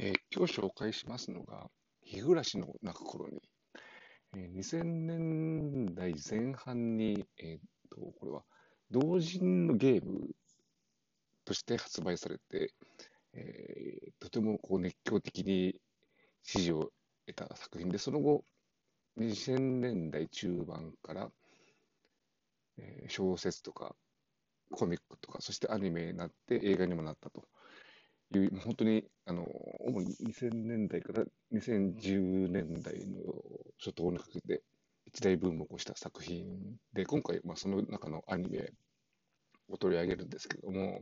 えー今日紹介しますのが、日暮らしの泣く頃に、えー2000年代前半に、えーと、これは同人のゲームとして発売されて、えーとてもこう熱狂的に支持を得た作品で、その後、2000年代中盤から、えー小説とかコミックとか、そしてアニメになって映画にもなったと。いう、本当にあの主に2000年代から2010年代の初頭にかけて一大ブームを起こした作品で、今回、まあ、その中のアニメを取り上げるんですけども、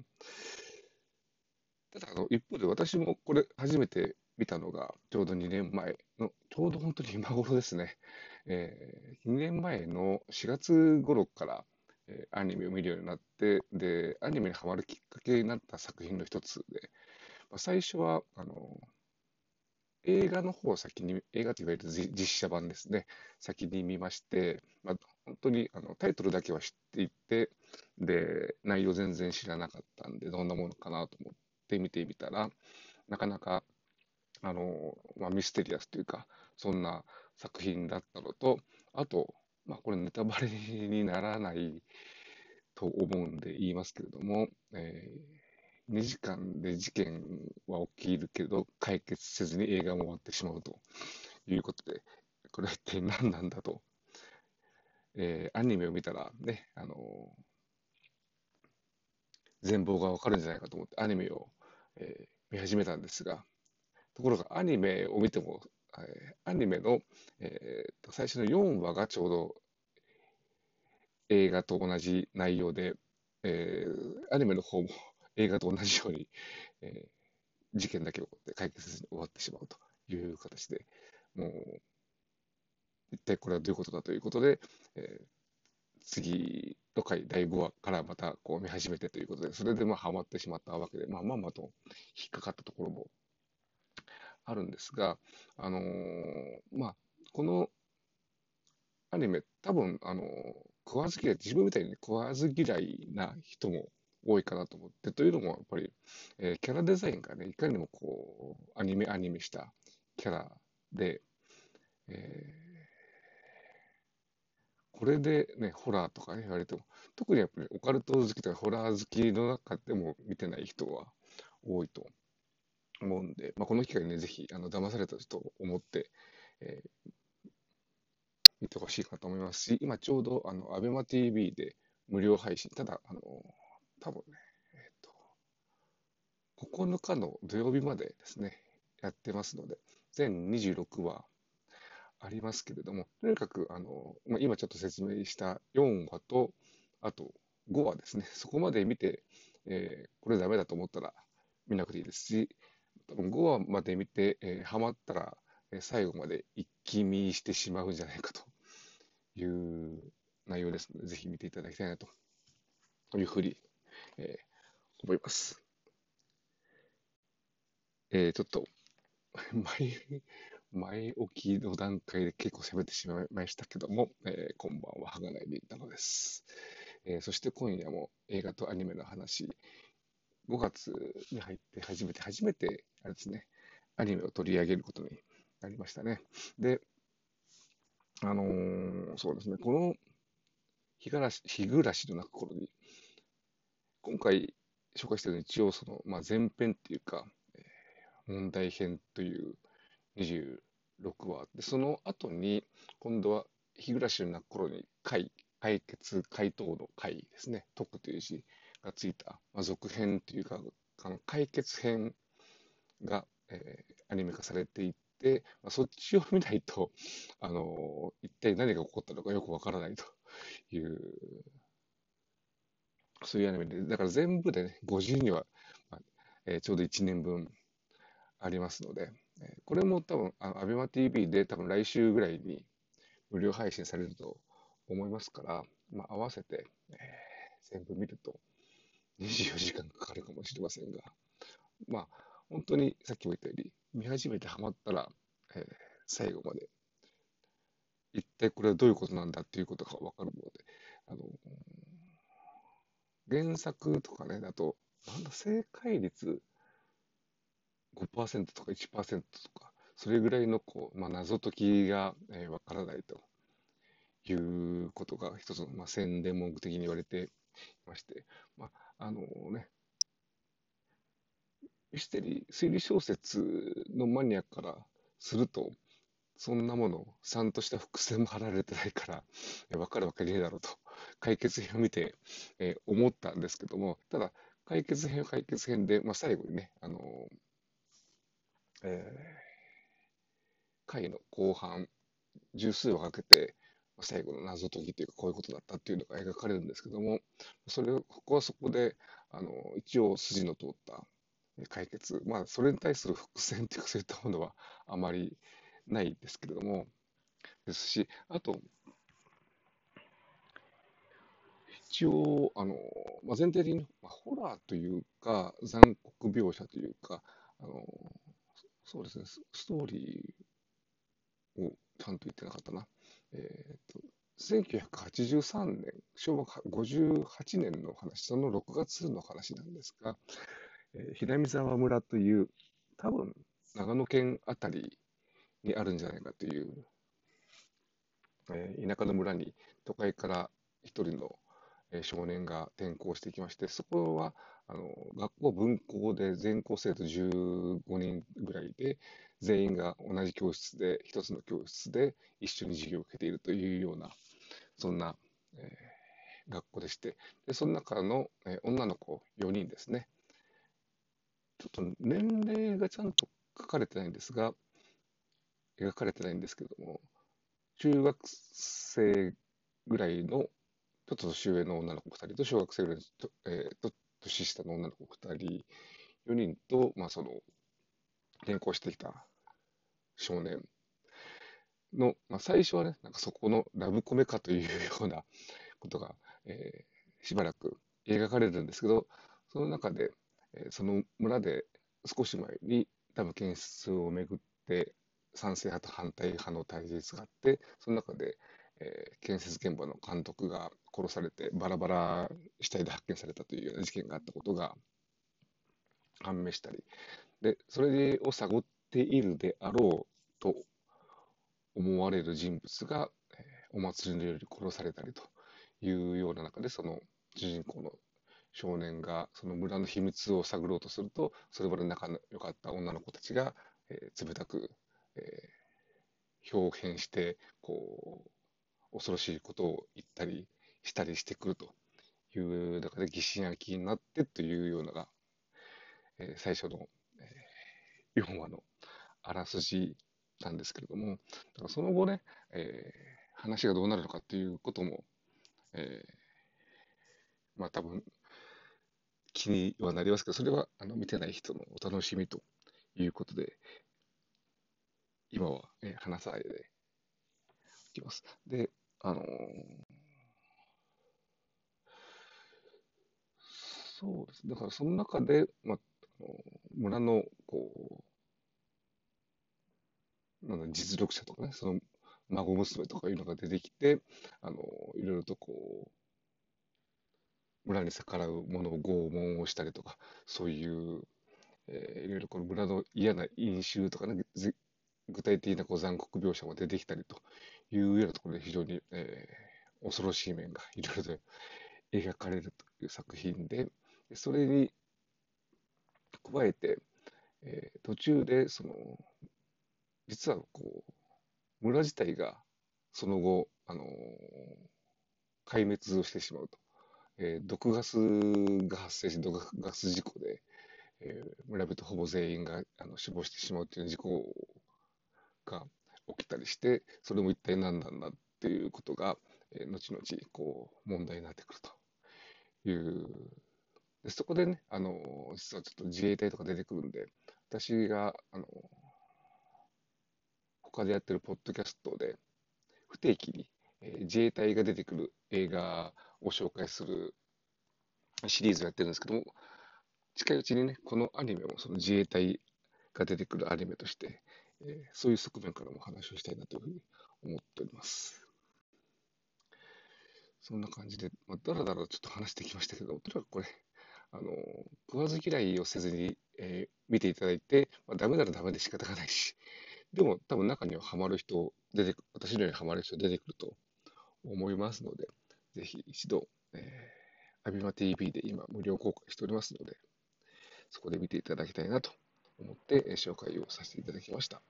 ただあの一方で私もこれ初めて見たのがちょうど2年前の、ちょうど本当に今頃ですね、え2年前の4月頃から、えーアニメを見るようになって、で、アニメにハマるきっかけになった作品の一つで、まあ、最初は、あの、映画の方を先に、映画といわれる実写版ですね、先に見まして、まあ、本当にあのタイトルだけは知っていて、で、内容全然知らなかったんで、どんなものかなと思って見てみたら、なかなか、あの、まあ、ミステリアスというか、そんな作品だったのと、あと、まあ、これネタバレにならないと思うんで言いますけれども、え2時間で事件は起きるけど、解決せずに映画も終わってしまうということで、これは一体何なんだと、えーアニメを見たらね、あの全貌がわかるんじゃないかと思ってアニメを、えー見始めたんですが、ところがアニメを見ても、えーアニメの、えーと最初の4話がちょうど映画と同じ内容で、えーアニメの方も映画と同じように、えー事件だけを解決せずに終わってしまうという形で、もう、一体これはどういうことだということで、えー次の回、第5話からまたこう見始めてということで、それでまあハマってしまったわけで、まあ、まんまあと引っかかったところもあるんですが、あのーまあ、このアニメ、多分、あのー食わず嫌い、自分みたいに食わず嫌いな人も多いかなと思って、というのもやっぱり、えーキャラデザインがね、いかにもこう、アニメアニメしたキャラで、えーこれでね、ホラーとかね、言われても、特にやっぱりオカルト好きとかホラー好きの中でも見てない人は多いと思うんで、まあ、この機会にね、ぜひ、あの、騙されたと思って、えー見てほしいかと思いますし、今ちょうど、あの、アベマ t v で無料配信、ただ、あの、多分ね、えっと、9日の土曜日までですね、やってますので、全26話ありますけれども、とにかく、あの、まあ、今ちょっと説明した4話と、あと5話ですね、そこまで見て、えーこれダメだと思ったら見なくていいですし、多分5話まで見て、えーハマったら、えー最後まで一気見してしまうんじゃないかという内容ですので、ぜひ見ていただきたいなというふうに、えー思います。えーちょっと 前、前置きの段階で結構攻めてしまいましたけども、えーこんばんは、はがないりんたのです。えーそして今夜も映画とアニメの話、5月に入って初めて、初めて、あれですね、アニメを取り上げることになりましたね。で、あのーそうですね、この日暮らし、日暮らしの泣く頃に、今回紹介しているのは一応その、まあ、前編っていうか、えー問題編という26話。で、その後に今度は日暮らしの泣く頃に解、解決、回答の解ですね、解くという字がついた、まあ、続編というか、あの解決編が、えーアニメ化されていって、まあ、そっちを見ないと、あのー一体何が起こったのかよくわからないという、そういうアニメで、だから全部でね、52話、まあえーちょうど1年分ありますので、えーこれも多分、あの、アベマ t v で多分来週ぐらいに無料配信されると思いますから、まあ、合わせて、えー全部見ると24時間かかるかもしれませんが、まあ、本当にさっきも言ったように、見始めてハマったら、えー最後まで、一体これはどういうことなんだっていうことがわかるので、あの原作とかね、だと、なんだ、正解率5%とか1%とか、それぐらいのこう、まあ、謎解きがわ、えー、からないということが一つの、まあ、宣伝文句的に言われていまして、まあ、あのね、ミステリー、推理小説のマニアからすると、そんなもの、ちゃんとした伏線も貼られてないから、わかるわけねえだろうと、解決編を見て、えー、思ったんですけども、ただ、解決編は解決編で、まあ、最後にね、あのー、えー、回の後半、十数話かけて、最後の謎解きというか、こういうことだったっていうのが描かれるんですけども、それを、ここはそこで、あの、一応筋の通った解決、まあ、それに対する伏線というか、そういったものはあまりないですけれども、ですし、あと、一応、あの、まあ、前提的に、まあ、ホラーというか、残酷描写というか、あの、そうですね、ストーリーをちゃんと言ってなかったな。えっ、と、1983年、昭和58年の話、その6月の話なんですが、えー、平見沢村という、多分、長野県あたりにあるんじゃないかという、えー、田舎の村に都会から一人の少年が転校してきまして、そこはあの学校分校で全校生徒15人ぐらいで、全員が同じ教室で、一つの教室で一緒に授業を受けているというような、そんな、えー、学校でして、でその中の、えー、女の子4人ですね。ちょっと年齢がちゃんと書かれてないんですが、描かれてないんですけども、中学生ぐらいのちょっと年上の女の子2人と、小学生ぐらいの、えー、と年下の女の子2人、4人と、まあ、その、転校してきた少年の、まあ、最初はね、なんかそこのラブコメかというようなことが、えー、しばらく描かれるんですけど、その中で、えー、その村で少し前にダム建設をめぐって賛成派と反対派の対立があって、その中で、えー、建設現場の監督が殺されてバラバラ死体で発見されたというような事件があったことが判明したり、で、それを探っているであろうと思われる人物が、えー、お祭りの夜に殺されたりというような中で、その主人公の少年がその村の秘密を探ろうとすると、それまで仲の良かった女の子たちが、えー、冷たく、えー、表変して、こう、恐ろしいことを言ったりしたりしてくるという中で疑心暗鬼になってというようなが、えー、最初の4話のあらすじなんですけれども、だからその後ね、えー、話がどうなるのかっていうことも、えー、まあ多分気にはなりますけど、それはあの見てない人のお楽しみということで、今は、えー、話さないでいきます。で、あのー、そうです。だからその中で、まあ、村のこうなん実力者とかねその孫娘とかいうのが出てきてあのいろいろとこう村に逆らう者を拷問をしたりとかそういう、えー、いろいろこの村の嫌な飲酒とかね具体的なこう残酷描写も出てきたりというようなところで非常に、えー、恐ろしい面がいろいろと描かれるという作品でそれに加えて、えー、途中でその実はこう村自体がその後、あのー、壊滅をしてしまうと、えー、毒ガスが発生し毒ガス事故で、えー、村人ほぼ全員があの死亡してしまうという事故が起きたりしてそれも一体何なんだっていうことが、えー、後々こう問題になってくるという。でそこでね、あの、実はちょっと自衛隊とか出てくるんで、私が、あの、他でやってるポッドキャストで、不定期に、えー、自衛隊が出てくる映画を紹介するシリーズをやってるんですけども、近いうちにね、このアニメもその自衛隊が出てくるアニメとして、えー、そういう側面からも話をしたいなというふうに思っております。そんな感じで、まあ、だらだらちょっと話してきましたけど、とにかくこれ、あの、食わず嫌いをせずに、えー見ていただいて、まあ、ダメならダメで仕方がないし、でも多分中にはハマる人、出てく私のようにハマる人出てくると思いますので、ぜひ一度、えー、アビマ TV で今無料公開しておりますので、そこで見ていただきたいなと思って、えー紹介をさせていただきました。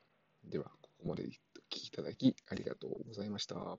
では、ここまでお聞きいただきありがとうございました。